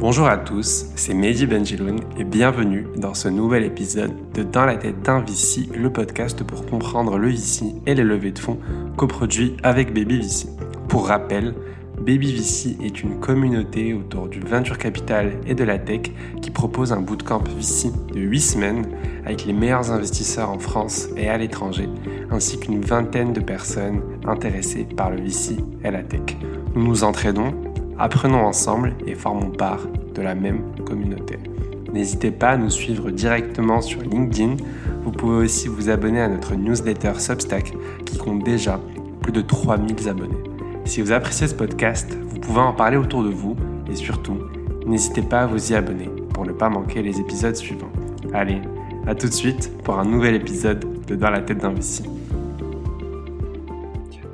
Bonjour à tous, c'est Mehdi Benjiloun et bienvenue dans ce nouvel épisode de Dans la tête d'un VC, le podcast pour comprendre le VC et les levées de fonds coproduits avec Baby VC. Pour rappel, Baby VC est une communauté autour du venture capital et de la tech qui propose un bootcamp VC de 8 semaines avec les meilleurs investisseurs en France et à l'étranger, ainsi qu'une vingtaine de personnes intéressées par le VC et la tech. Nous nous entraînons Apprenons ensemble et formons part de la même communauté. N'hésitez pas à nous suivre directement sur LinkedIn. Vous pouvez aussi vous abonner à notre newsletter Substack qui compte déjà plus de 3000 abonnés. Si vous appréciez ce podcast, vous pouvez en parler autour de vous et surtout, n'hésitez pas à vous y abonner pour ne pas manquer les épisodes suivants. Allez, à tout de suite pour un nouvel épisode de Dans la tête d'un.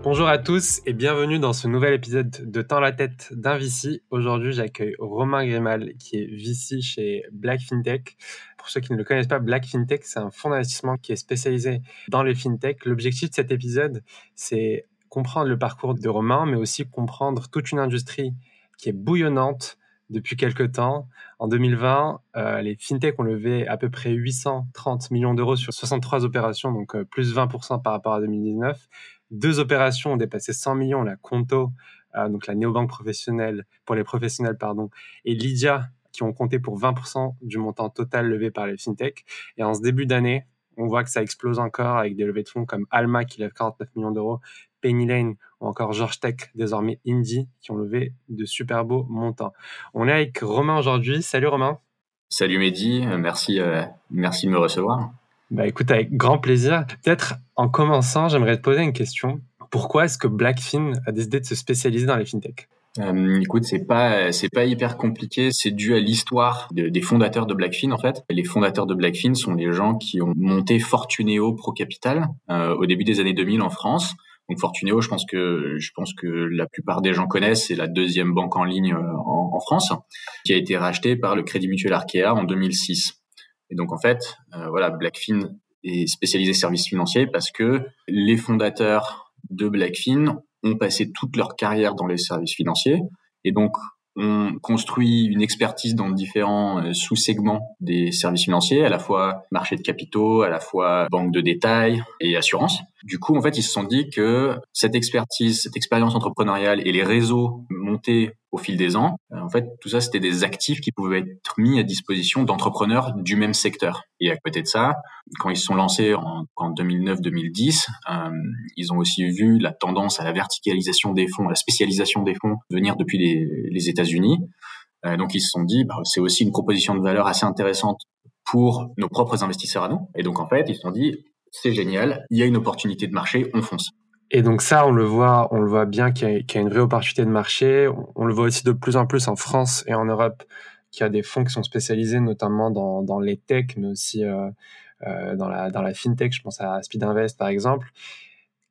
Bonjour à tous et bienvenue dans ce nouvel épisode de Temps la tête d'un VC. Aujourd'hui, j'accueille Romain Grimal qui est VC chez Black FinTech. Pour ceux qui ne le connaissent pas, Black FinTech, c'est un fonds d'investissement qui est spécialisé dans les FinTech. L'objectif de cet épisode, c'est comprendre le parcours de Romain, mais aussi comprendre toute une industrie qui est bouillonnante depuis quelques temps. En 2020, euh, les FinTech ont levé à peu près 830 millions d'euros sur 63 opérations, donc euh, plus 20% par rapport à 2019. Deux opérations ont dépassé 100 millions, la Conto, euh, donc la néobanque professionnelle pour les professionnels, pardon, et Lydia, qui ont compté pour 20% du montant total levé par les fintech. Et en ce début d'année, on voit que ça explose encore avec des levées de fonds comme Alma qui lève 49 millions d'euros, Penny Lane ou encore George Tech, désormais Indie, qui ont levé de super beaux montants. On est avec Romain aujourd'hui. Salut Romain. Salut Mehdi, euh, merci, euh, merci de me recevoir. Bah écoute, avec grand plaisir. Peut-être en commençant, j'aimerais te poser une question. Pourquoi est-ce que Blackfin a décidé de se spécialiser dans les fintech euh, écoute, c'est pas c'est pas hyper compliqué. C'est dû à l'histoire des fondateurs de Blackfin en fait. Les fondateurs de Blackfin sont les gens qui ont monté Fortuneo Pro Capital euh, au début des années 2000 en France. Donc Fortuneo, je pense que je pense que la plupart des gens connaissent. C'est la deuxième banque en ligne euh, en, en, France, qui a été rachetée par le Crédit Mutuel Arkea en 2006. Et donc en fait, euh, voilà, Blackfin est spécialisé services financiers parce que les fondateurs de Blackfin ont passé toute leur carrière dans les services financiers et donc on construit une expertise dans différents euh, sous-segments des services financiers, à la fois marché de capitaux, à la fois banque de détail et assurance. Du coup, en fait, ils se sont dit que cette expertise, cette expérience entrepreneuriale et les réseaux montés au fil des ans, euh, en fait, tout ça, c'était des actifs qui pouvaient être mis à disposition d'entrepreneurs du même secteur. Et à côté de ça, quand ils se sont lancés en, en 2009-2010, euh, ils ont aussi vu la tendance à la verticalisation des fonds, à la spécialisation des fonds venir depuis les, les États-Unis. Euh, donc, ils se sont dit, bah, c'est aussi une proposition de valeur assez intéressante pour nos propres investisseurs à nous. Et donc, en fait, ils se sont dit, c'est génial, il y a une opportunité de marché, on fonce. Et donc ça, on le voit, on le voit bien qu'il y, a une vraie opportunité de marché. On, le voit aussi de plus en plus en France et en Europe, qu'il y a des fonds qui sont spécialisés notamment dans, les techs, mais aussi euh, euh, dans, la, fintech. Je pense à Speed Invest par exemple.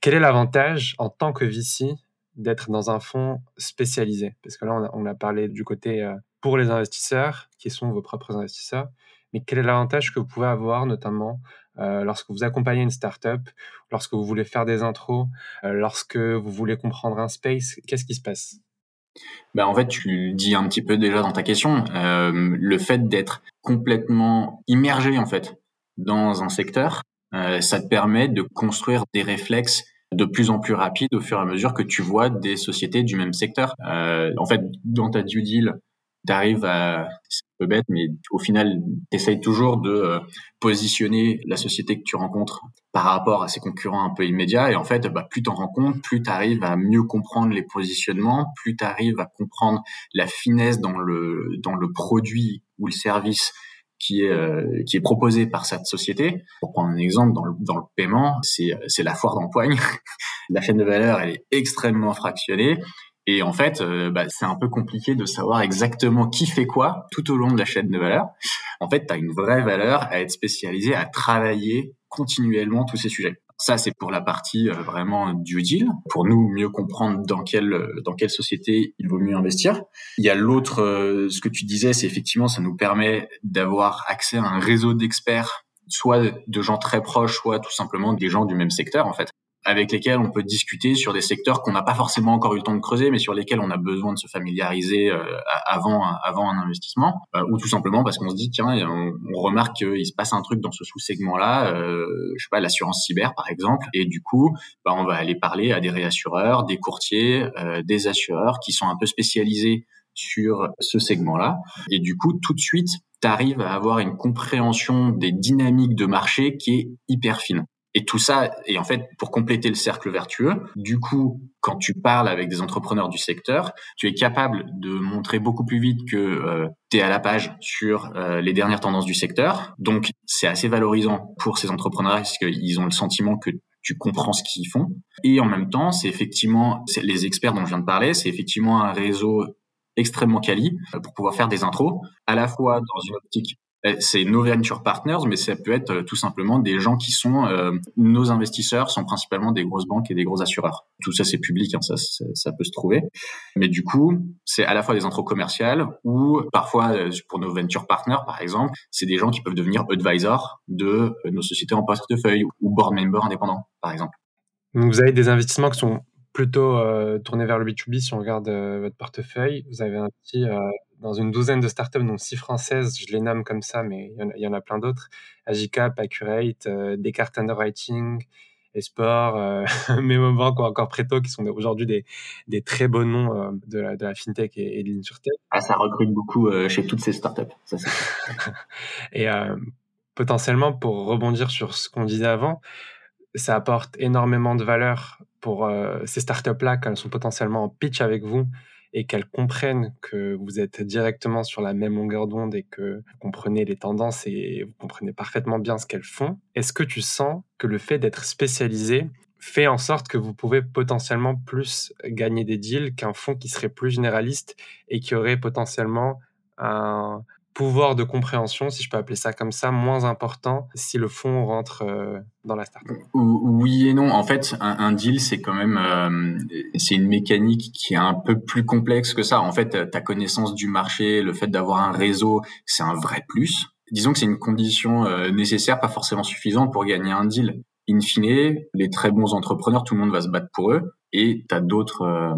Quel est l'avantage en tant que VC d'être dans un fonds spécialisé? Parce que là, on a, on a parlé du côté euh, pour les investisseurs, qui sont vos propres investisseurs. Mais quel est l'avantage que vous pouvez avoir, notamment euh, lorsque vous accompagnez une startup, lorsque vous voulez faire des intros, euh, lorsque vous voulez comprendre un space, qu'est-ce qui se passe? Ben en fait, tu le dis un petit peu déjà dans ta question, euh, le fait d'être complètement immergé en fait dans un secteur, ça te permet de construire des réflexes de plus en plus rapides au fur et à mesure que tu vois des sociétés du même secteur. En fait, dans ta due deal, tu arrives à, c'est un peu bête, mais au final, tu essayes toujours de euh, positionner la société que tu rencontres par rapport à ses concurrents un peu immédiats. Et en fait, bah, plus tu en rencontres, plus tu arrives à mieux comprendre les positionnements, plus tu arrives à comprendre la finesse dans le, dans le produit ou le service qui est, euh, qui est proposé par cette société. Pour prendre un exemple, dans le, dans le paiement, c'est, c'est la foire d'empoigne. la chaîne de valeur, elle est extrêmement fractionnée. Et en fait, euh, bah, c'est un peu compliqué de savoir exactement qui fait quoi tout au long de la chaîne de valeur. En fait, tu as une vraie valeur à être spécialisé, à travailler continuellement tous ces sujets. Ça, c'est pour la partie euh, vraiment du deal, pour nous mieux comprendre dans quelle dans quelle société il vaut mieux investir. Il y a l'autre, euh, ce que tu disais, c'est effectivement, ça nous permet d'avoir accès à un réseau d'experts, soit de gens très proches, soit tout simplement des gens du même secteur, en fait. Avec lesquels on peut discuter sur des secteurs qu'on n'a pas forcément encore eu le temps de creuser, mais sur lesquels on a besoin de se familiariser euh, avant avant un investissement, euh, ou tout simplement parce qu'on se dit tiens, on, remarque qu'il se passe un truc dans ce sous-segment-là, euh, je sais pas l'assurance cyber par exemple, et du coup, bah, on va aller parler à des réassureurs, des courtiers, euh, des assureurs qui sont un peu spécialisés sur ce segment-là, et du coup tout de suite tu arrives à avoir une compréhension des dynamiques de marché qui est hyper fine. Et tout ça, et en fait, pour compléter le cercle vertueux, du coup, quand tu parles avec des entrepreneurs du secteur, tu es capable de montrer beaucoup plus vite que euh, tu es à la page sur euh, les dernières tendances du secteur. Donc, c'est assez valorisant pour ces entrepreneurs parce qu'ils ont le sentiment que tu comprends ce qu'ils font. Et en même temps, c'est effectivement, les experts dont je viens de parler, c'est effectivement un réseau extrêmement quali euh, pour pouvoir faire des intros, à la fois dans une optique c'est nos venture partners, mais ça peut être euh, tout simplement des gens qui sont nos investisseurs, sont principalement des grosses banques et des gros assureurs. Tout ça, c'est public, hein, ça, ça, peut se trouver. Mais du coup, c'est à la fois des intros commerciales ou parfois, pour nos venture partners, par exemple, c'est des gens qui peuvent devenir advisors de nos sociétés en portefeuille ou board member indépendants, par exemple. Vous avez des investissements qui sont plutôt euh, tourné vers le B2B si on regarde euh, votre portefeuille. Vous avez un petit, euh, dans une douzaine de startups, dont six françaises, je les nomme comme ça, mais il y, en a plein d'autres. Agicap, Accurate, Descartes Underwriting, Esport, euh, Memobank ou encore Preto, qui sont aujourd'hui des, des, très beaux noms de, la, de la FinTech et, et de l'InsurTech. Ah, ça recrute beaucoup chez toutes ces startups. Ça, et potentiellement, pour rebondir sur ce qu'on disait avant, ça apporte énormément de valeur pour euh, ces startups-là quand elles sont potentiellement en pitch avec vous et qu'elles comprennent que vous êtes directement sur la même longueur d'onde et que vous comprenez les tendances et vous comprenez parfaitement bien ce qu'elles font, est-ce que tu sens que le fait d'être spécialisé fait en sorte que vous pouvez potentiellement plus gagner des deals qu'un fonds qui serait plus généraliste et qui aurait potentiellement un, pouvoir de compréhension, si je peux appeler ça comme ça, moins important si le fonds rentre euh, dans la startup Oui et non. En fait, un, deal, c'est quand même euh, c'est une mécanique qui est un peu plus complexe que ça. En fait, ta connaissance du marché, le fait d'avoir un réseau, c'est un vrai plus. Disons que c'est une condition euh, nécessaire, pas forcément suffisante pour gagner un deal. In fine, les très bons entrepreneurs, tout le monde va se battre pour eux. Et tu as d'autres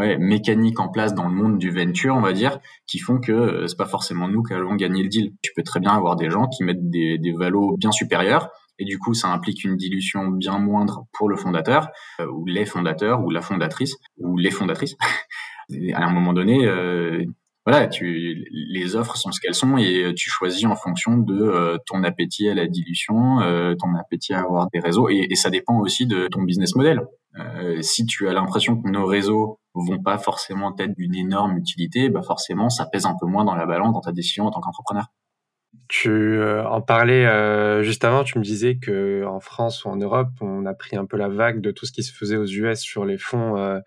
ouais, mécaniques en place dans le monde du venture, on va dire, qui font que euh, c'est pas forcément nous qui allons gagner le deal. Tu peux très bien avoir des gens qui mettent des, des valos bien supérieurs et du coup ça implique une dilution bien moindre pour le fondateur euh, ou les fondateurs ou la fondatrice ou les fondatrices. à un moment donné, euh, voilà, tu, les offres sont ce qu'elles sont et tu choisis en fonction de ton appétit à la dilution, ton appétit à avoir des réseaux et, ça dépend aussi de ton business model. Euh, si tu as l'impression que nos réseaux vont pas forcément être d'une énorme utilité, bah forcément, ça pèse un peu moins dans la balance dans ta décision en tant qu'entrepreneur. Tu euh, en parlais euh, juste avant, tu me disais que en France ou en Europe, on a pris un peu la vague de tout ce qui se faisait aux US sur les fonds euh,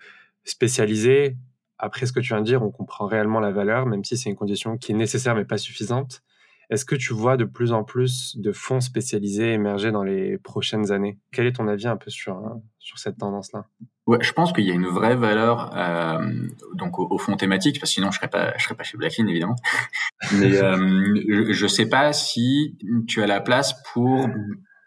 spécialisés. Après ce que tu viens de dire, on comprend réellement la valeur, même si c'est une condition qui est nécessaire mais pas suffisante. Est-ce que tu vois de plus en plus de fonds spécialisés émerger dans les prochaines années? Quel est ton avis un peu sur, hein, sur cette tendance-là? Ouais, je pense qu'il y a une vraie valeur euh, donc au, fond thématique, parce que sinon je serais pas je serais pas chez Blacklin évidemment. Mais euh, je, ne sais pas si tu as la place pour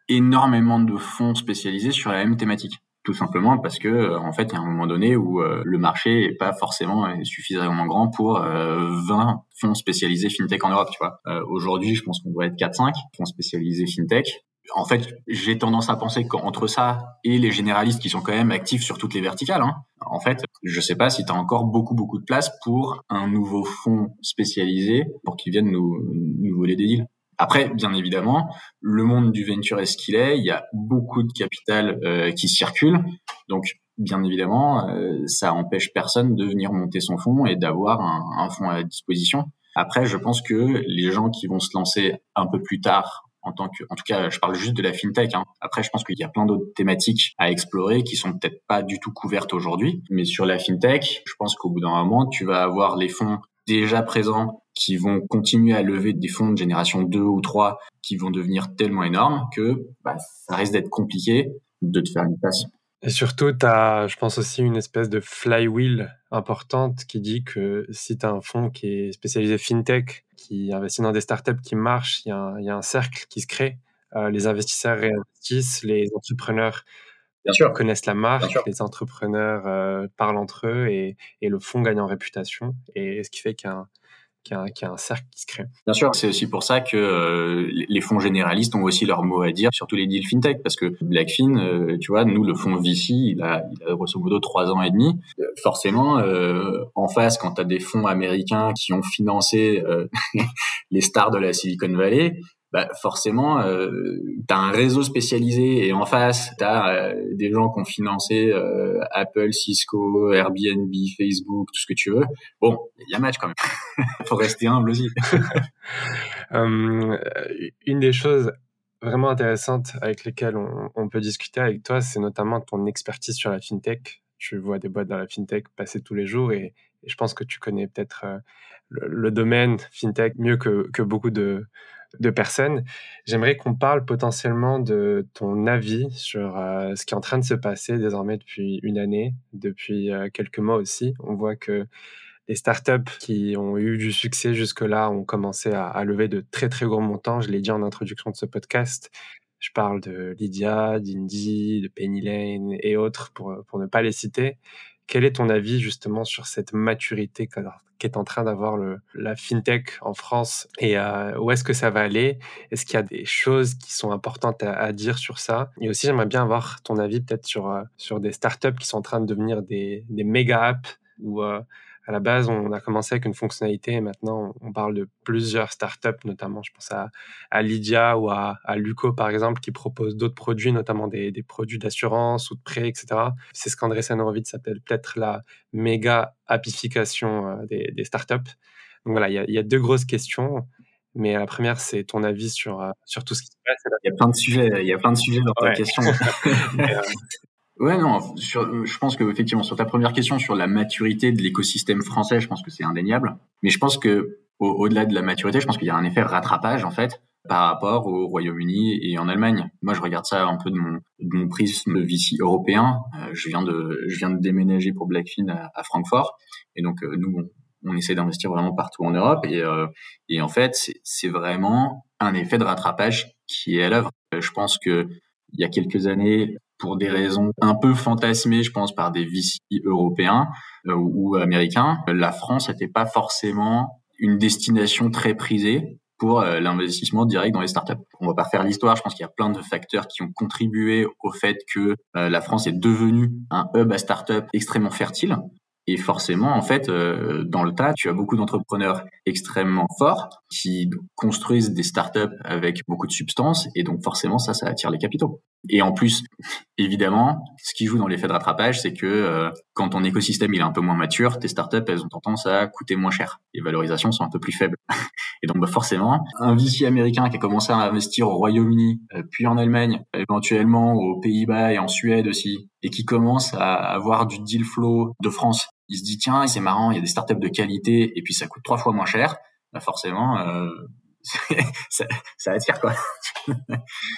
énormément de fonds spécialisés sur la même thématique tout simplement parce que euh, en fait il y a un moment donné où euh, le marché est pas forcément suffisamment grand pour 20 euh, fonds spécialisés fintech en Europe tu vois. Aujourd'hui je pense qu'on doit être 4 5 fonds spécialisés fintech. En fait j'ai tendance à penser qu'entre ça et les généralistes qui sont quand même actifs sur toutes les verticales hein, en fait je sais pas si tu as encore beaucoup beaucoup de place pour un nouveau fonds spécialisé pour qu'ils viennent nous, nous voler des deals après, bien évidemment, le monde du venture est ce qu'il est. Il y a beaucoup de capital euh, qui circule. Donc, bien évidemment, euh, ça empêche personne de venir monter son fonds et d'avoir un, un fonds à disposition. Après, je pense que les gens qui vont se lancer un peu plus tard en tant que, en tout cas, je parle juste de la fintech. Hein. Après, je pense qu'il y a plein d'autres thématiques à explorer qui sont peut-être pas du tout couvertes aujourd'hui. Mais sur la fintech, je pense qu'au bout d'un moment, tu vas avoir les fonds déjà présents qui vont continuer à lever des fonds de génération 2 ou 3 qui vont devenir tellement énormes que bah, ça risque d'être compliqué de te faire une place. Et surtout, tu as, je pense aussi, une espèce de flywheel importante qui dit que si tu as un fonds qui est spécialisé fintech, qui investit dans des startups qui marchent, il y, a un cercle qui se crée. Euh, les investisseurs réinvestissent, les entrepreneurs connaissent la marque, les entrepreneurs parlent entre eux et, et, le font gagner en réputation. Et ce qui fait qu'un qu'il y, a un cercle qui se crée. Bien sûr, c'est aussi pour ça que euh, les fonds généralistes ont aussi leur mot à dire sur tous les deals fintech, parce que Blackfin, euh, tu vois, nous, le fonds VC, il a, il a grosso modo trois ans et demi. Euh, forcément, en face, quand tu as des fonds américains qui ont financé les stars de la Silicon Valley, bah forcément, euh, tu as un réseau spécialisé et en face, tu as euh, des gens qui ont financé euh, Apple, Cisco, Airbnb, Facebook, tout ce que tu veux. Bon, il y a match quand même. faut rester humble aussi. Euh, une des choses vraiment intéressantes avec lesquelles on, peut discuter avec toi, c'est notamment ton expertise sur la fintech. Tu vois des boîtes dans la fintech passer tous les jours et, je pense que tu connais peut-être le, domaine fintech mieux que beaucoup de de personnes. J'aimerais qu'on parle potentiellement de ton avis sur euh, ce qui est en train de se passer désormais depuis une année, depuis euh, quelques mois aussi. On voit que les startups qui ont eu du succès jusque-là ont commencé à, lever de très très gros montants. Je l'ai dit en introduction de ce podcast. Je parle de Lydia, d'Indy, de Penny Lane et autres pour, pour ne pas les citer. Quel est ton avis justement sur cette maturité qu'est en train d'avoir la fintech en France et euh, où est-ce que ça va aller? Est-ce qu'il y a des choses qui sont importantes à, dire sur ça? Et aussi, j'aimerais bien avoir ton avis peut-être sur, euh, sur des startups qui sont en train de devenir des, des méga apps ou euh, à la base, on a commencé avec une fonctionnalité et maintenant on parle de plusieurs startups, notamment je pense à, à Lydia ou à, à, Luco par exemple, qui proposent d'autres produits, notamment des, des produits d'assurance ou de prêt, etc. C'est ce qu'André Sanorovitz s'appelle peut-être la méga appification euh, des, des startups. Donc voilà, il y, a, il y, a, deux grosses questions. Mais la première, c'est ton avis sur, euh, sur tout ce qui se passe. Il y a plein de sujets, il y a plein de sujets dans ta question. Euh, Ouais, non, sur, je pense que effectivement sur ta première question sur la maturité de l'écosystème français, je pense que c'est indéniable. Mais je pense que au-delà de la maturité, je pense qu'il y a un effet rattrapage en fait par rapport au Royaume-Uni et en Allemagne. Moi, je regarde ça un peu de mon, de mon prisme de VC européen. Euh, je viens de je viens de déménager pour Blackfin à, à Francfort et donc euh, nous on, on essaie d'investir vraiment partout en Europe et euh, et en fait c'est vraiment un effet de rattrapage qui est à l'œuvre. Je pense que il y a quelques années, pour des raisons un peu fantasmées, je pense, par des VC européens euh, ou américains, la France n'était pas forcément une destination très prisée pour euh, l'investissement direct dans les startups. On va pas faire l'histoire, je pense qu'il y a plein de facteurs qui ont contribué au fait que euh, la France est devenue un hub à startups extrêmement fertile. Et forcément, en fait, dans le tas, tu as beaucoup d'entrepreneurs extrêmement forts qui construisent des startups avec beaucoup de substance, et donc forcément, ça, ça attire les capitaux. Et en plus, évidemment, ce qui joue dans l'effet de rattrapage, c'est que euh, quand ton écosystème il est un peu moins mature, tes startups, elles ont tendance à coûter moins cher. Les valorisations sont un peu plus faibles. et donc, bah, forcément, un VC américain qui a commencé à investir au Royaume-Uni, euh, puis en Allemagne, éventuellement aux Pays-Bas et en Suède aussi, et qui commence à avoir du deal flow de France il se dit tiens c'est marrant il y a des startups de qualité et puis ça coûte trois fois moins cher bah forcément euh, ça, ça, attire quoi.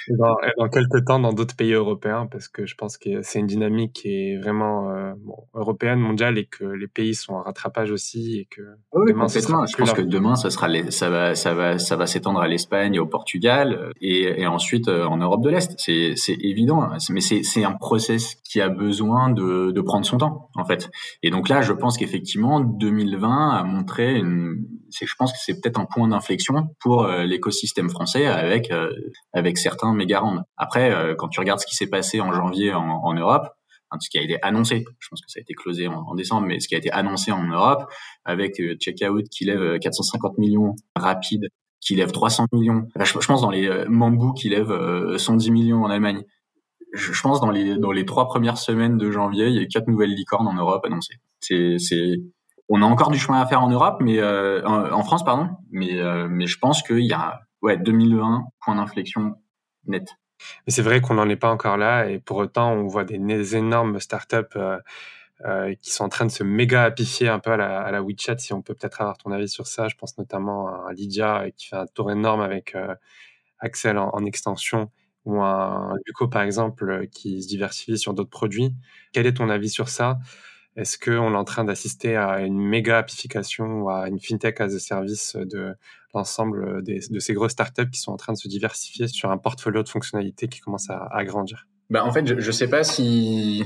dans, dans quelques temps dans d'autres pays européens parce que je pense que c'est une dynamique qui est vraiment euh, bon, européenne, mondiale et que les pays sont en rattrapage aussi et que oui, demain, complètement. Je pense que demain ça sera les, ça va ça va ça va s'étendre à l'Espagne, au Portugal et, et ensuite euh, en Europe de l'Est. C'est c'est évident, mais c'est c'est un process qui a besoin de de prendre son temps en fait. Et donc là, je pense qu'effectivement 2020 a montré une je pense que c'est peut-être un point d'inflexion pour euh, l'écosystème français avec euh, avec certains méga rounds. Après, euh, quand tu regardes ce qui s'est passé en janvier en, Europe, ce qui a été annoncé, je pense que ça a été closé en, décembre, mais ce qui a été annoncé en Europe avec Checkout qui lève 450 millions rapide, qui lève 300 millions. Je, pense dans les Mambou qui lève 110 millions en Allemagne. Je, pense dans les dans les trois premières semaines de janvier, il y a eu quatre nouvelles licornes en Europe annoncées. C'est on a encore du chemin à faire en Europe, mais euh, en, France, pardon. Mais, euh, mais je pense qu'il y a ouais 2001 point d'inflexion net. Mais c'est vrai qu'on n'en est pas encore là, et pour autant, on voit des, énormes startups euh, qui sont en train de se méga appifier un peu à la, WeChat. Si on peut peut-être avoir ton avis sur ça, je pense notamment à Lydia qui fait un tour énorme avec Axel en, en, extension ou un Luco par exemple qui se diversifie sur d'autres produits. Quel est ton avis sur ça? Est-ce qu'on est en train d'assister à une méga appification ou à une fintech as a service de l'ensemble de ces grosses startups qui sont en train de se diversifier sur un portfolio de fonctionnalités qui commence à, grandir? Bah, En fait, je ne sais pas si...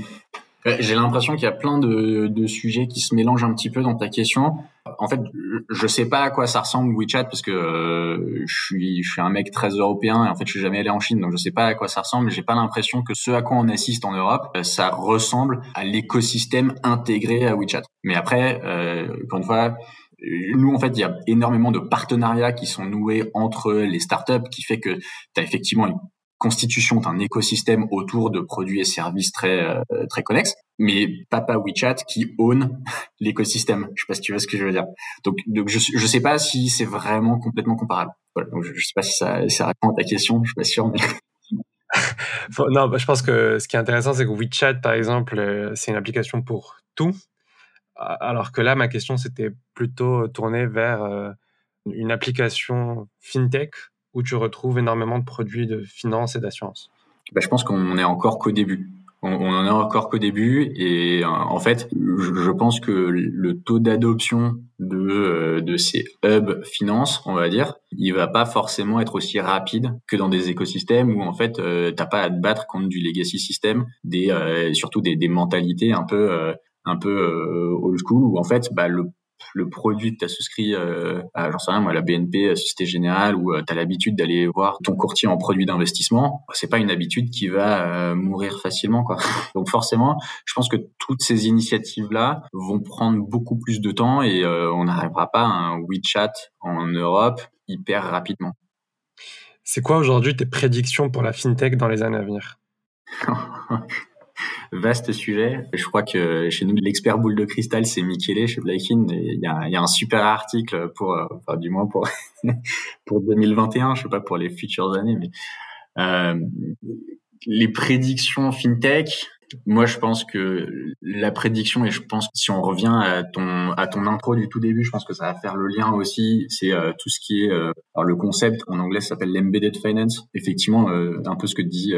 J'ai l'impression qu'il y a plein de, de, sujets qui se mélangent un petit peu dans ta question. En fait, je sais pas à quoi ça ressemble WeChat parce que euh, je suis je suis un mec très européen et en fait je suis jamais allé en Chine donc je sais pas à quoi ça ressemble. J'ai pas l'impression que ce à quoi on assiste en Europe, ça ressemble à l'écosystème intégré à WeChat. Mais après, euh, encore une fois, nous, en fait, il y a énormément de partenariats qui sont noués entre les startups, qui fait que tu as effectivement une constitution d'un écosystème autour de produits et services très euh, très connexes, mais papa WeChat qui own l'écosystème. Je sais pas si tu vois ce que je veux dire. Donc, je je sais pas si c'est vraiment complètement comparable. Je, je sais pas si ça répond à ta question. Je suis pas sûr. Non, bah, je pense que ce qui est intéressant, c'est que WeChat, par exemple, euh, c'est une application pour tout, alors que là, ma question, c'était plutôt tournée vers euh, une application fintech où tu retrouves énormément de produits de finance et d'assurance bah, Je pense qu'on est encore qu'au début. On, en est encore qu'au début et euh, en fait, je, pense que le taux d'adoption de, euh, de ces hubs finance, on va dire, il va pas forcément être aussi rapide que dans des écosystèmes où en fait, euh, t'as pas à te battre contre du legacy system, des surtout des, des mentalités un peu un peu old school où en fait, bah, le le produit que tu as souscrit euh, à, j'en sais rien, moi, la BNP, la Société Générale, où euh, tu as l'habitude d'aller voir ton courtier en produit d'investissement, c'est pas une habitude qui va euh, mourir facilement. Quoi. Donc forcément, je pense que toutes ces initiatives-là vont prendre beaucoup plus de temps et on n'arrivera pas à un WeChat en Europe hyper rapidement. C'est quoi aujourd'hui tes prédictions pour la fintech dans les années à venir? vaste sujet. Je crois que chez nous, l'expert boule de cristal, c'est Michele chez Blackin. Il y a, y a, un super article pour, euh, enfin, du moins pour pour 2021. Je sais pas pour les futures années, mais euh, les prédictions fintech. Moi, je pense que la prédiction, et je pense que si on revient à ton à ton intro du tout début, je pense que ça va faire le lien aussi. C'est euh, tout ce qui est euh, alors le concept en anglais s'appelle l'embedded finance. Effectivement, euh, un peu ce que dit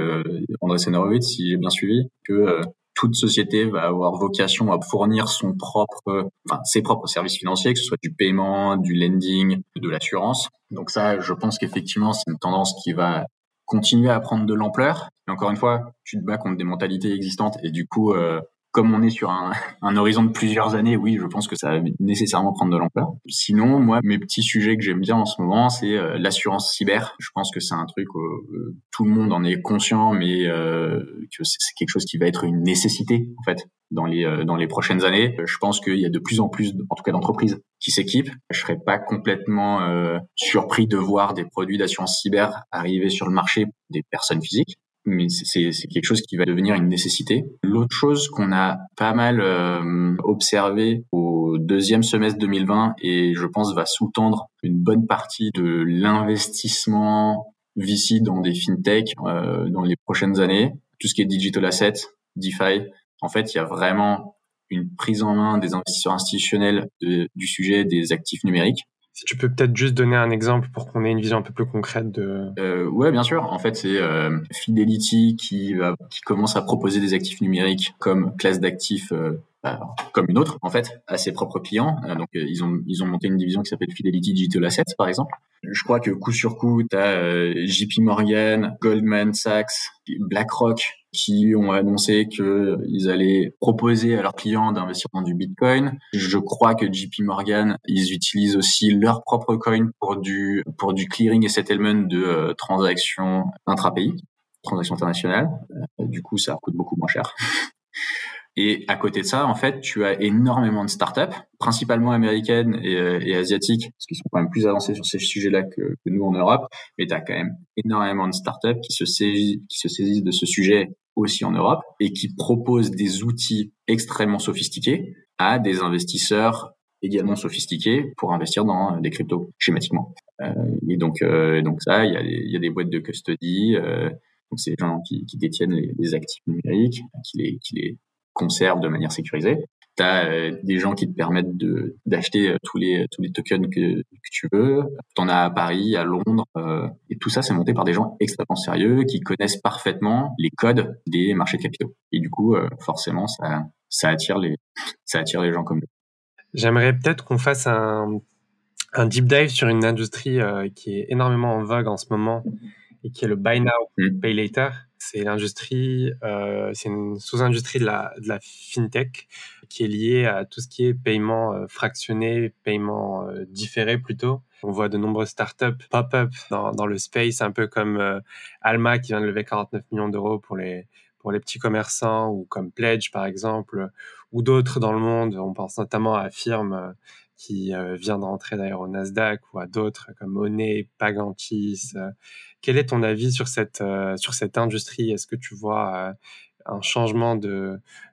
André Horowitz, si j'ai bien suivi, que toute société va avoir vocation à fournir son propre, enfin ses propres services financiers, que ce soit du paiement, du lending, de l'assurance. Donc ça, je pense qu'effectivement, c'est une tendance qui va continuer à prendre de l'ampleur. Et encore une fois, tu te bats contre des mentalités existantes et du coup, euh, comme on est sur un, un, horizon de plusieurs années, oui, je pense que ça va nécessairement prendre de l'ampleur. Sinon, moi, mes petits sujets que j'aime bien en ce moment, c'est euh, l'assurance cyber. Je pense que c'est un truc où euh, tout le monde en est conscient, mais euh, que c'est quelque chose qui va être une nécessité en fait dans les dans les prochaines années. Je pense qu'il y a de plus en plus, en tout cas d'entreprises, qui s'équipent. Je serais pas complètement surpris de voir des produits d'assurance cyber arriver sur le marché des personnes physiques mais c'est quelque chose qui va devenir une nécessité. L'autre chose qu'on a pas mal euh, observé au deuxième semestre 2020 et je pense va sous-tendre une bonne partie de l'investissement VC dans des fintech euh, dans les prochaines années, tout ce qui est digital asset, DeFi, en fait, il y a vraiment une prise en main des investisseurs institutionnels du sujet des actifs numériques si tu peux peut-être juste donner un exemple pour qu'on ait une vision un peu plus concrète de. Euh, ouais, bien sûr. En fait, c'est euh, Fidelity qui va, qui commence à proposer des actifs numériques comme classe d'actifs euh, bah, comme une autre en fait à ses propres clients. Euh, donc euh, ils ont ils ont monté une division qui s'appelle Fidelity Digital Assets par exemple. Je crois que coup sur coup, tu as JP Morgan, Goldman Sachs, BlackRock qui ont annoncé qu'ils allaient proposer à leurs clients d'investir dans du Bitcoin. Je crois que JP Morgan, ils utilisent aussi leur propre coin pour du pour du clearing et settlement de euh, transactions intra-pays, transactions internationales. Euh, du coup, ça coûte beaucoup moins cher. Et à côté de ça, en fait, tu as énormément de startups, principalement américaines et, euh, asiatiques, parce qu'ils sont quand même plus avancés sur ces sujets-là que, nous en Europe. Mais tu as quand même énormément de startups qui se saisissent de ce sujet aussi en Europe et qui proposent des outils extrêmement sophistiqués à des investisseurs également sophistiqués pour investir dans des cryptos schématiquement. Euh, et donc, euh, donc ça, il y, a, y a des boîtes de custody. Euh, donc c'est des gens qui, qui détiennent les, les, actifs numériques, qui les, qui les conservent de manière sécurisée tu as euh, des gens qui te permettent de d'acheter euh, tous les tous les tokens que, que tu veux. Tu en as à Paris, à Londres, euh, et tout ça c'est monté par des gens extrêmement sérieux qui connaissent parfaitement les codes des marchés de capitaux. Et du coup, forcément, ça ça attire les ça attire les gens comme nous. J'aimerais peut-être qu'on fasse un un deep dive sur une industrie qui est énormément en vogue en ce moment et qui est le buy now, mm. pay later c'est l'industrie, euh, c'est une sous-industrie de la, de la fintech qui est liée à tout ce qui est paiement euh, fractionné, paiement euh, différé plutôt. On voit de nombreuses startups pop-up dans, le space, un peu comme euh, Alma qui vient de lever 49 millions d'euros pour les pour les petits commerçants ou comme Pledge par exemple ou d'autres dans le monde. On pense notamment à Firme qui vient de rentrer d'ailleurs au Nasdaq ou à d'autres comme Monet, Pagantis. Quel est ton avis sur cette, sur cette industrie? Est-ce que tu vois un changement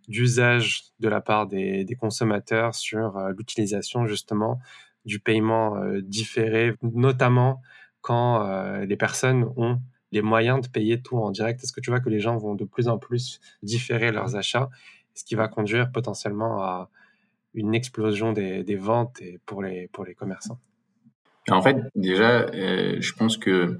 d'usage de la part des, consommateurs sur l'utilisation justement du paiement différé, notamment quand les personnes ont les moyens de payer tout en direct. Est-ce que tu vois que les gens vont de plus en plus différer leurs achats, ce qui va conduire potentiellement à une explosion des, ventes pour, les, pour les commerçants? En fait, déjà, euh, je pense que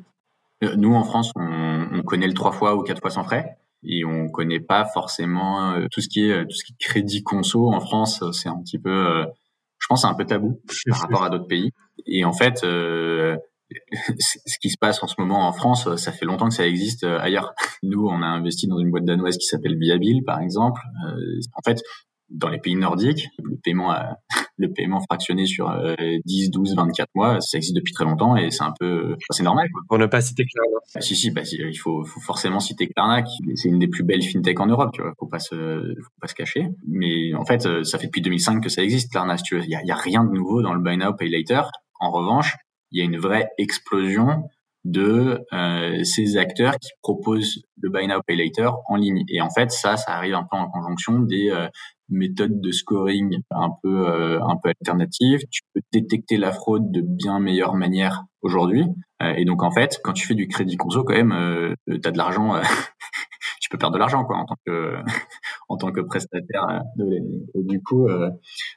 euh, nous, en France, on, on, connaît le trois fois ou quatre fois sans frais et on connaît pas forcément euh, tout ce qui est tout ce qui est crédit conso en France. C'est un petit peu, je pense, c'est un peu tabou par rapport à d'autres pays. Et en fait, ce qui se passe en ce moment en France, ça fait longtemps que ça existe ailleurs. Nous, on a investi dans une boîte danoise qui s'appelle Viabil, par exemple. en fait, dans les pays nordiques, le paiement, le paiement fractionné sur 10, 12, 24 mois, ça existe depuis très longtemps et c'est un peu, c'est normal. Quoi. Pour ne pas citer Klarna. Bah, si, si, bah, il faut, faut, forcément citer Klarna, c'est une des plus belles fintech en Europe, tu vois, faut pas se, faut pas se cacher. Mais en fait, ça fait depuis 2005 que ça existe, Klarna, si tu veux. Il y a, y a rien de nouveau dans le buy now, pay later. En revanche, il y a une vraie explosion de euh, ces acteurs qui proposent le buy now pay later en ligne. Et en fait, ça, ça arrive un peu en conjonction des euh, méthodes de scoring un peu euh, un peu alternatives. Tu peux détecter la fraude de bien meilleure manière aujourd'hui. Euh, et donc en fait, quand tu fais du crédit conso, quand même, tu as de l'argent peux perdre de l'argent quoi en tant que en tant que prestataire. Euh, du coup, euh,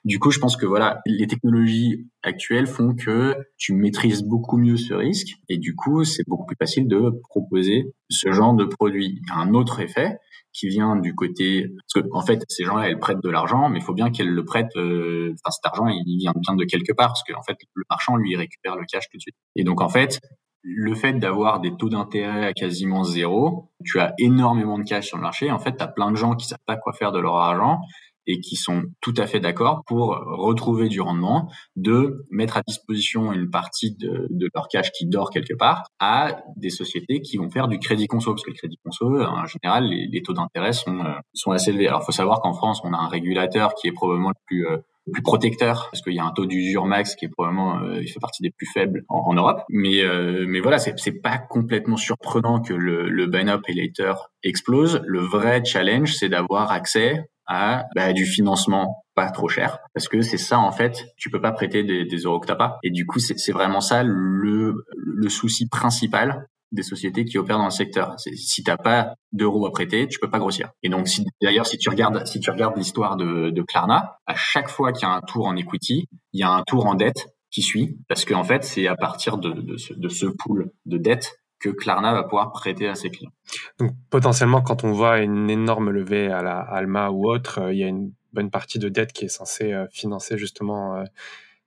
du coup, je pense que voilà, les technologies actuelles font que tu maîtrises beaucoup mieux ce risque et du coup, c'est beaucoup plus facile de proposer ce genre de produit. Un autre effet qui vient du côté parce que en fait ces gens-là elles prêtent de l'argent mais il faut bien qu'elles le prêtent euh, enfin cet argent il vient bien de quelque part parce que en fait le marchand lui récupère le cash tout de suite et donc en fait le fait d'avoir des taux d'intérêt à quasiment zéro, tu as énormément de cash sur le marché. En fait, tu as plein de gens qui savent pas quoi faire de leur argent et qui sont tout à fait d'accord pour retrouver du rendement, de mettre à disposition une partie de, leur cash qui dort quelque part à des sociétés qui vont faire du crédit conso, parce que le crédit conso, en général, les, taux d'intérêt sont, euh, sont assez élevés. Alors, faut savoir qu'en France, on a un régulateur qui est probablement le plus euh, plus protecteur parce qu'il y a un taux d'usure max qui est probablement euh, il fait partie des plus faibles en, Europe. Mais euh, mais voilà c'est c'est pas complètement surprenant que le le buy now pay later explose. Le vrai challenge c'est d'avoir accès à bah, du financement pas trop cher parce que c'est ça en fait tu peux pas prêter des, des euros que t'as pas. Et du coup c'est vraiment ça le le souci principal des sociétés qui opèrent dans le secteur. Si t'as pas d'euros à prêter, tu peux pas grossir. Et donc, si, d'ailleurs, si tu regardes, si tu regardes l'histoire de, de Klarna, à chaque fois qu'il y a un tour en equity, il y a un tour en dette qui suit, parce qu'en fait, c'est à partir de, de, ce, de ce pool de dette que Klarna va pouvoir prêter à ses clients. Donc, potentiellement, quand on voit une énorme levée à la Alma ou autre, euh, il y a une bonne partie de dette qui est censée euh, financer justement euh,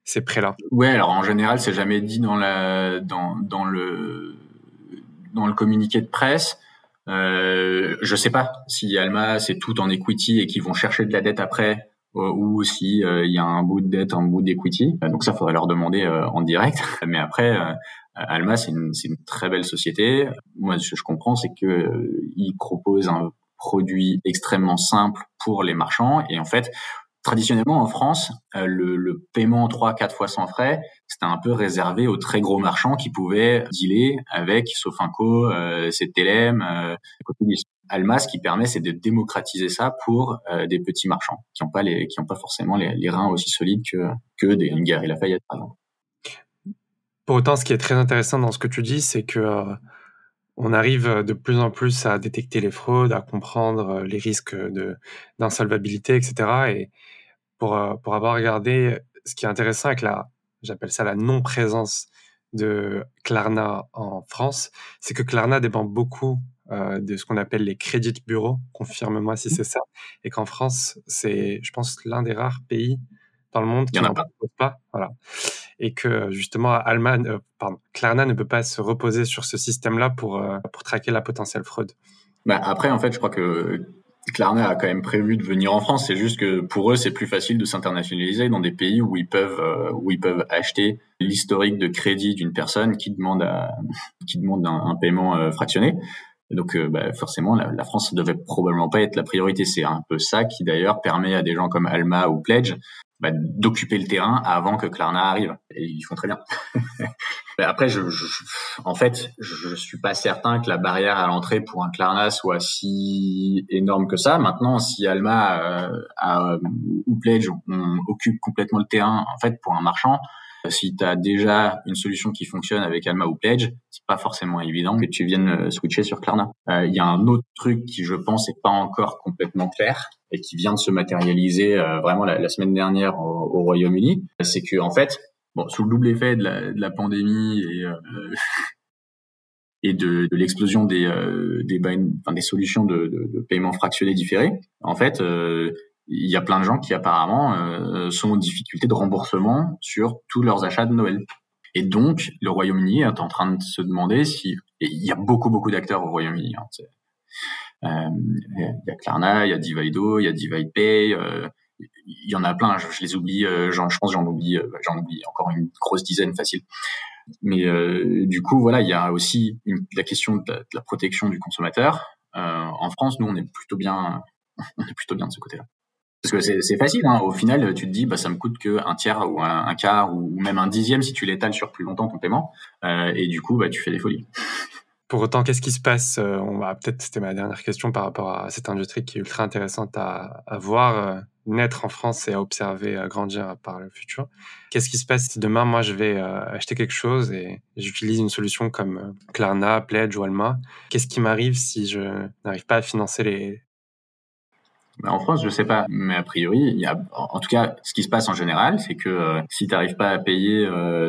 ces prêts-là. Ouais, alors en général, c'est jamais dit dans la dans dans le dans le communiqué de presse. Euh, je sais pas si Alma c'est tout en equity et qu'ils vont chercher de la dette après euh, ou si euh, il y a un bout de dette, un bout d'equity. Donc ça, faudrait leur demander euh, en direct. Mais après, Alma c'est une, une, très belle société. Moi, ce que je comprends, c'est que ils proposent un produit extrêmement simple pour les marchands et en fait traditionnellement en France, euh, le, paiement 3-4 fois sans frais, c'était un peu réservé aux très gros marchands qui pouvaient dealer avec Sofinco, euh, CTLM, euh, Alma, ce qui permet, c'est de démocratiser ça pour euh, des petits marchands qui n'ont pas pas forcément les, reins aussi solides que que des Galerie Lafayette par exemple. Pour autant, ce qui est très intéressant dans ce que tu dis, c'est que euh, on arrive de plus en plus à détecter les fraudes, à comprendre les risques de d'insolvabilité, etc. Et pour, euh, pour avoir regardé ce qui est intéressant avec la, j'appelle ça la non-présence de Klarna en France, c'est que Klarna dépend beaucoup euh, de ce qu'on appelle les crédits bureaux, confirme-moi si mmh. c'est ça, et qu'en France, c'est, je pense, l'un des rares pays dans le monde qui n'en propose pas. Voilà. Et que justement, Alman, euh, pardon, Klarna ne peut pas se reposer sur ce système-là pour, pour traquer la potentielle fraude. Bah, après, en fait, je crois que Klarna a quand même prévu de venir en France. C'est juste que pour eux, c'est plus facile de s'internationaliser dans des pays où ils peuvent euh, où ils peuvent acheter l'historique de crédit d'une personne qui demande à, qui demande un, paiement euh, fractionné. donc, euh, bah, forcément, la, la, France devait probablement pas être la priorité. C'est un peu ça qui d'ailleurs permet à des gens comme Alma ou Pledge bah, d'occuper le terrain avant que Klarna arrive. Et ils font très bien. Après, je, je, en fait, je suis pas certain que la barrière à l'entrée pour un Klarna soit si énorme que ça. Maintenant, si Alma euh, ou Pledge on, occupe complètement le terrain, en fait, pour un marchand, si tu as déjà une solution qui fonctionne avec Alma ou Pledge, c'est pas forcément évident que tu viennes euh, switcher sur Klarna. Euh, il y a un autre truc qui, je pense, est pas encore complètement clair et qui vient de se matérialiser euh, vraiment la, semaine dernière au, au Royaume-Uni, c'est que en fait, bon, sous le double effet de la, pandémie et de, l'explosion des des, solutions de, de, de, paiement fractionné différé, en fait, il y a plein de gens qui apparemment euh, sont en difficulté de remboursement sur tous leurs achats de Noël. Et donc, le Royaume-Uni est en train de se demander si... Et il y a beaucoup, beaucoup d'acteurs au Royaume-Uni. Hein, euh, il y a Klarna, il y a Divido, il y a DividePay, euh, il y en a plein, je, les oublie, euh, je pense j'en oublie, euh, j'en oublie encore une grosse dizaine facile. Mais euh, du coup, voilà, il y a aussi une, la question de la, de la, protection du consommateur. en France, nous, on est plutôt bien, on est plutôt bien de ce côté-là. Parce que c'est facile, hein. au final, tu te dis, bah, ça me coûte que un tiers ou un, quart ou même un dixième si tu l'étales sur plus longtemps ton paiement, euh, et du coup, bah, tu fais des folies. Pour autant, qu'est-ce qui se passe euh, On va peut-être, c'était ma dernière question par rapport à cette industrie qui est ultra intéressante à, à voir euh, naître en France et à observer à grandir par le futur. Qu'est-ce qui se passe si demain, moi, je vais acheter quelque chose et j'utilise une solution comme Klarna, Pledge ou Alma? Qu'est-ce qui m'arrive si je n'arrive pas à financer les, en France, je sais pas, mais a priori, il y a, en tout cas, ce qui se passe en général, c'est que euh, si tu n'arrives pas à payer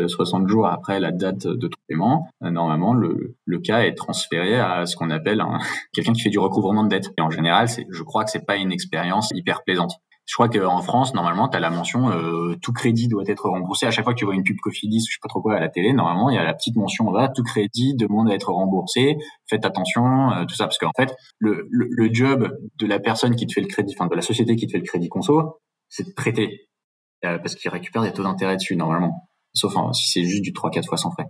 60 euh, jours après la date de ton paiement, euh, normalement, le, le cas est transféré à ce qu'on appelle quelqu'un qui fait du recouvrement de dette. Et en général, c'est, je crois que c'est pas une expérience hyper plaisante je crois qu'en France, normalement, tu as la mention euh, tout crédit doit être remboursé. À chaque fois que tu vois une pub Cofidis ou je sais pas trop quoi à la télé, normalement, il y a la petite mention là, tout crédit demande à être remboursé. Faites attention, euh, tout ça, parce qu'en fait, le, job de la personne qui te fait le crédit, enfin de la société qui te fait le crédit conso, c'est de prêter, euh, parce qu'il récupère des taux d'intérêt dessus normalement. Sauf si c'est juste du 3-4 fois sans frais.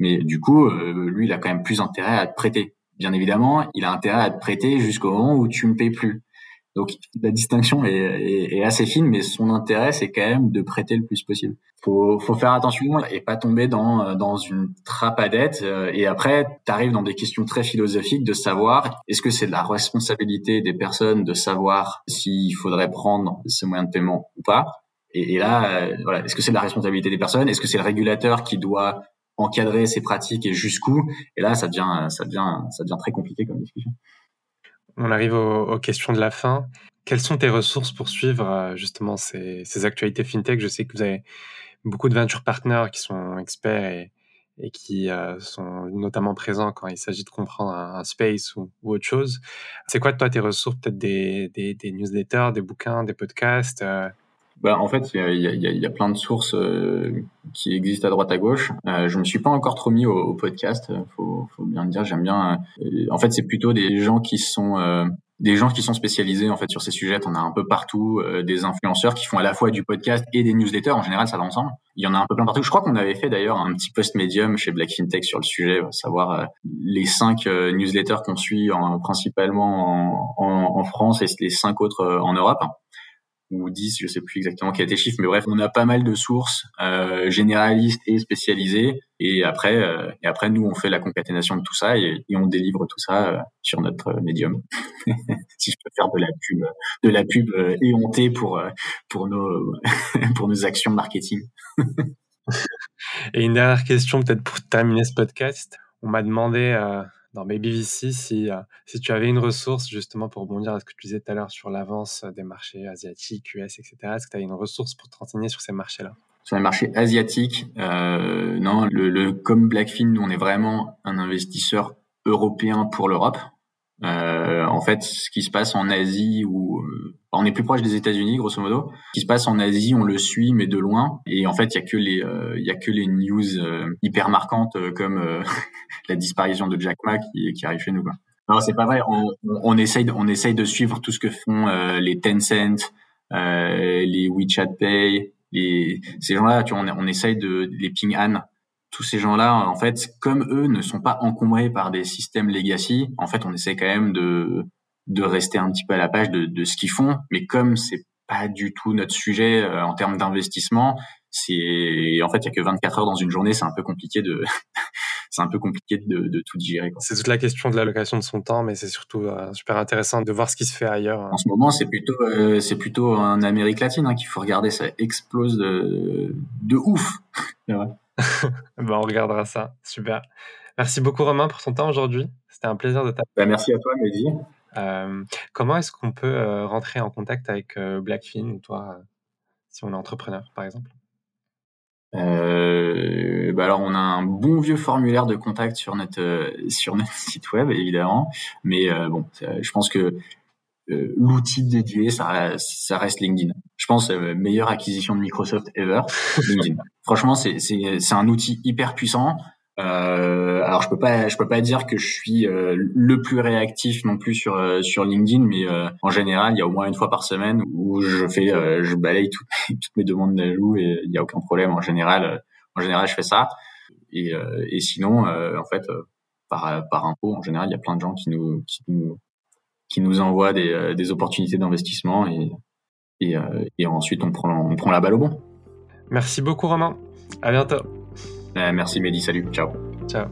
Mais du coup, lui, il a quand même plus intérêt à te prêter. Bien évidemment, il a intérêt à te prêter jusqu'au moment où tu ne payes plus. Donc la distinction est, est, est, assez fine, mais son intérêt c'est quand même de prêter le plus possible. Faut, faut faire attention et pas tomber dans dans une trappe à dette. Euh, et après, tu arrives dans des questions très philosophiques de savoir est-ce que c'est la responsabilité des personnes de savoir s'il faudrait prendre ces moyens de paiement ou pas? Et, là, euh, voilà, est-ce que c'est la responsabilité des personnes? Est-ce que c'est le régulateur qui doit encadrer ces pratiques et jusqu'où? Et là, ça devient ça devient ça devient très compliqué comme discussion on arrive aux, questions de la fin. Quelles sont tes ressources pour suivre euh, justement ces, actualités fintech? Je sais que vous avez beaucoup de venture partners qui sont experts et, qui euh, sont notamment présents quand il s'agit de comprendre un, space ou, autre chose. C'est quoi toi tes ressources? Peut-être des, newsletters, des bouquins, des podcasts euh? Bah, en fait, il y a, plein de sources qui existent à droite à gauche. Euh, je me suis pas encore trop mis au, podcast, faut, faut bien le dire. J'aime bien. en fait, c'est plutôt des gens qui sont des gens qui sont spécialisés en fait sur ces sujets. On a un peu partout euh, des influenceurs qui font à la fois du podcast et des newsletters. En général, ça va ensemble. Il y en a un peu plein partout. Je crois qu'on avait fait d'ailleurs un petit post médium chez Black FinTech sur le sujet, savoir euh, les cinq euh, newsletters qu'on suit en, principalement en, en, en, France et les cinq autres en Europe ou 10, je sais plus exactement quel était le chiffre, mais bref, on a pas mal de sources euh, généralistes et spécialisées, et après, euh, et après nous on fait la concaténation de tout ça et, on délivre tout ça euh, sur notre médium. si je peux faire de la pub, de la pub éhontée pour pour nos pour nos actions marketing. et une dernière question peut-être pour terminer ce podcast. On m'a demandé dans BabyVC si, euh, si tu avais une ressource justement pour rebondir à ce que tu disais tout à l'heure sur l'avance des marchés asiatiques, US, etc. Est-ce que tu as une ressource pour te renseigner sur ces marchés-là? Sur les marchés asiatiques, euh, non, le, comme Blackfin, nous on est vraiment un investisseur européen pour l'Europe. Euh, en fait, ce qui se passe en Asie, ou euh, on est plus proche des États-Unis, grosso modo. Ce qui se passe en Asie, on le suit, mais de loin. Et en fait, il y a que les, euh, il y a que les news hyper marquantes comme la disparition de Jack Ma qui, qui arrive chez nous. Quoi. Non, c'est pas vrai. On, on, essaye, de, on essaye de suivre tout ce que font euh, les Tencent, euh, les WeChat Pay, les ces gens-là. Tu vois, on, on essaye de les Ping An. Tous ces gens-là, en fait, comme eux ne sont pas encombrés par des systèmes legacy, en fait, on essaie quand même de de rester un petit peu à la page de, de ce qu'ils font. Mais comme c'est pas du tout notre sujet euh, en termes d'investissement, c'est en fait il y a que 24 heures dans une journée, c'est un peu compliqué de c'est un peu compliqué de, de tout digérer. C'est toute la question de l'allocation de son temps, mais c'est surtout euh, super intéressant de voir ce qui se fait ailleurs. En ce moment, c'est plutôt euh, c'est plutôt en Amérique latine hein, qu'il faut regarder, ça explose de de ouf. bon, on regardera ça. Super. Merci beaucoup Romain pour ton temps aujourd'hui. C'était un plaisir de t'avoir. Bah, merci à toi Mehdi. Euh, comment est-ce qu'on peut euh, rentrer en contact avec euh, Blackfin, toi, si on est entrepreneur, par exemple? Bah alors on a un bon vieux formulaire de contact sur notre sur notre site web évidemment, mais bon, je pense que l'outil dédié ça, ça reste LinkedIn. Je pense meilleure acquisition de Microsoft ever. Franchement c'est c'est un outil hyper puissant. Euh, alors je peux pas, je peux pas dire que je suis euh, le plus réactif non plus sur euh, sur LinkedIn, mais euh, en général, il y a au moins une fois par semaine où je fais, je balaye toutes, toutes mes demandes d'ajout et il y a aucun problème. En général, en général, je fais ça. Et, et sinon, en fait, par par impôt, en général, il y a plein de gens qui nous qui nous qui nous envoient des, des opportunités d'investissement et et, et ensuite on prend on prend la balle au bon. Merci beaucoup Romain. À bientôt. Euh, merci Mehdi, salut, ciao. Ciao.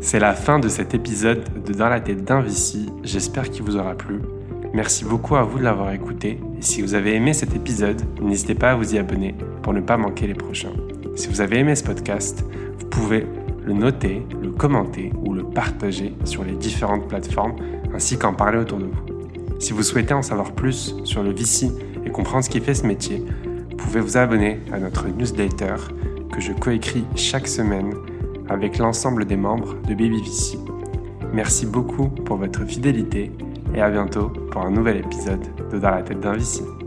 C'est la fin de cet épisode de Dans la tête d'un Vici. J'espère qu'il vous aura plu. Merci beaucoup à vous de l'avoir écouté. Et si vous avez aimé cet épisode, n'hésitez pas à vous y abonner pour ne pas manquer les prochains. Si vous avez aimé ce podcast, vous pouvez le noter, le commenter ou le partager sur les différentes plateformes ainsi qu'en parler autour de vous. Si vous souhaitez en savoir plus sur le Vici et comprendre ce qui fait ce métier, vous pouvez vous abonner à notre newsletter que je coécris chaque semaine avec l'ensemble des membres de BabyVC. Merci beaucoup pour votre fidélité et à bientôt pour un nouvel épisode de Dans la tête d'un VC.